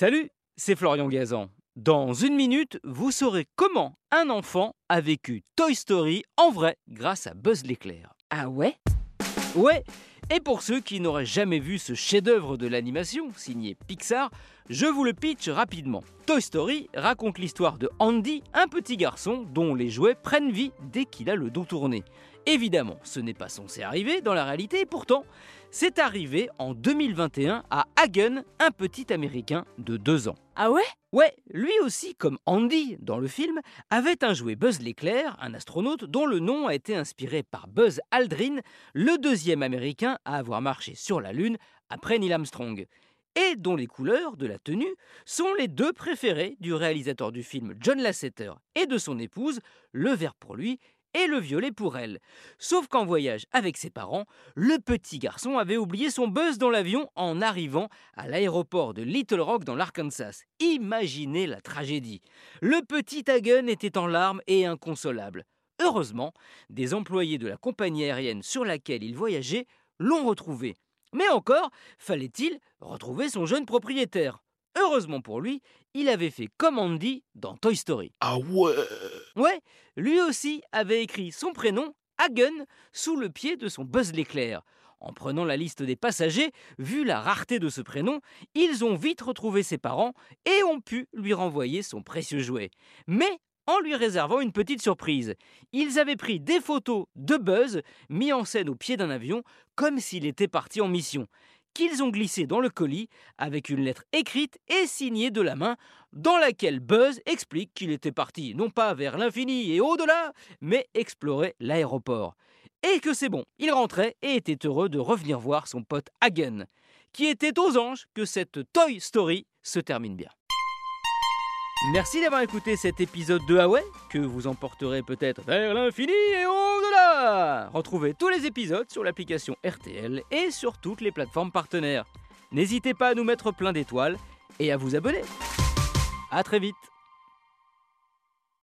Salut, c'est Florian Gazan. Dans une minute, vous saurez comment un enfant a vécu Toy Story en vrai grâce à Buzz l'éclair. Ah ouais? Ouais, et pour ceux qui n'auraient jamais vu ce chef-d'œuvre de l'animation signé Pixar, je vous le pitch rapidement. Toy Story raconte l'histoire de Andy, un petit garçon dont les jouets prennent vie dès qu'il a le dos tourné. Évidemment, ce n'est pas censé arriver dans la réalité, et pourtant, c'est arrivé en 2021 à Hagen, un petit Américain de 2 ans. Ah ouais? Ouais, lui aussi, comme Andy dans le film, avait un jouet Buzz l'éclair, un astronaute dont le nom a été inspiré par Buzz Aldrin, le deuxième Américain à avoir marché sur la Lune après Neil Armstrong et dont les couleurs de la tenue sont les deux préférées du réalisateur du film John Lasseter et de son épouse, le vert pour lui et le violet pour elle. Sauf qu'en voyage avec ses parents, le petit garçon avait oublié son buzz dans l'avion en arrivant à l'aéroport de Little Rock dans l'Arkansas. Imaginez la tragédie. Le petit Hagen était en larmes et inconsolable. Heureusement, des employés de la compagnie aérienne sur laquelle il voyageait l'ont retrouvé. Mais encore, fallait-il retrouver son jeune propriétaire? Heureusement pour lui, il avait fait comme Andy dans Toy Story. Ah ouais Ouais, lui aussi avait écrit son prénom, Hagen, sous le pied de son Buzz l'éclair. En prenant la liste des passagers, vu la rareté de ce prénom, ils ont vite retrouvé ses parents et ont pu lui renvoyer son précieux jouet. Mais en lui réservant une petite surprise. Ils avaient pris des photos de Buzz mis en scène au pied d'un avion comme s'il était parti en mission qu'ils ont glissé dans le colis avec une lettre écrite et signée de la main dans laquelle Buzz explique qu'il était parti non pas vers l'infini et au-delà, mais explorer l'aéroport. Et que c'est bon, il rentrait et était heureux de revenir voir son pote Hagen, qui était aux anges que cette Toy Story se termine bien. Merci d'avoir écouté cet épisode de Huawei, que vous emporterez peut-être vers l'infini et au-delà. Retrouvez tous les épisodes sur l'application RTL et sur toutes les plateformes partenaires. N'hésitez pas à nous mettre plein d'étoiles et à vous abonner. A très vite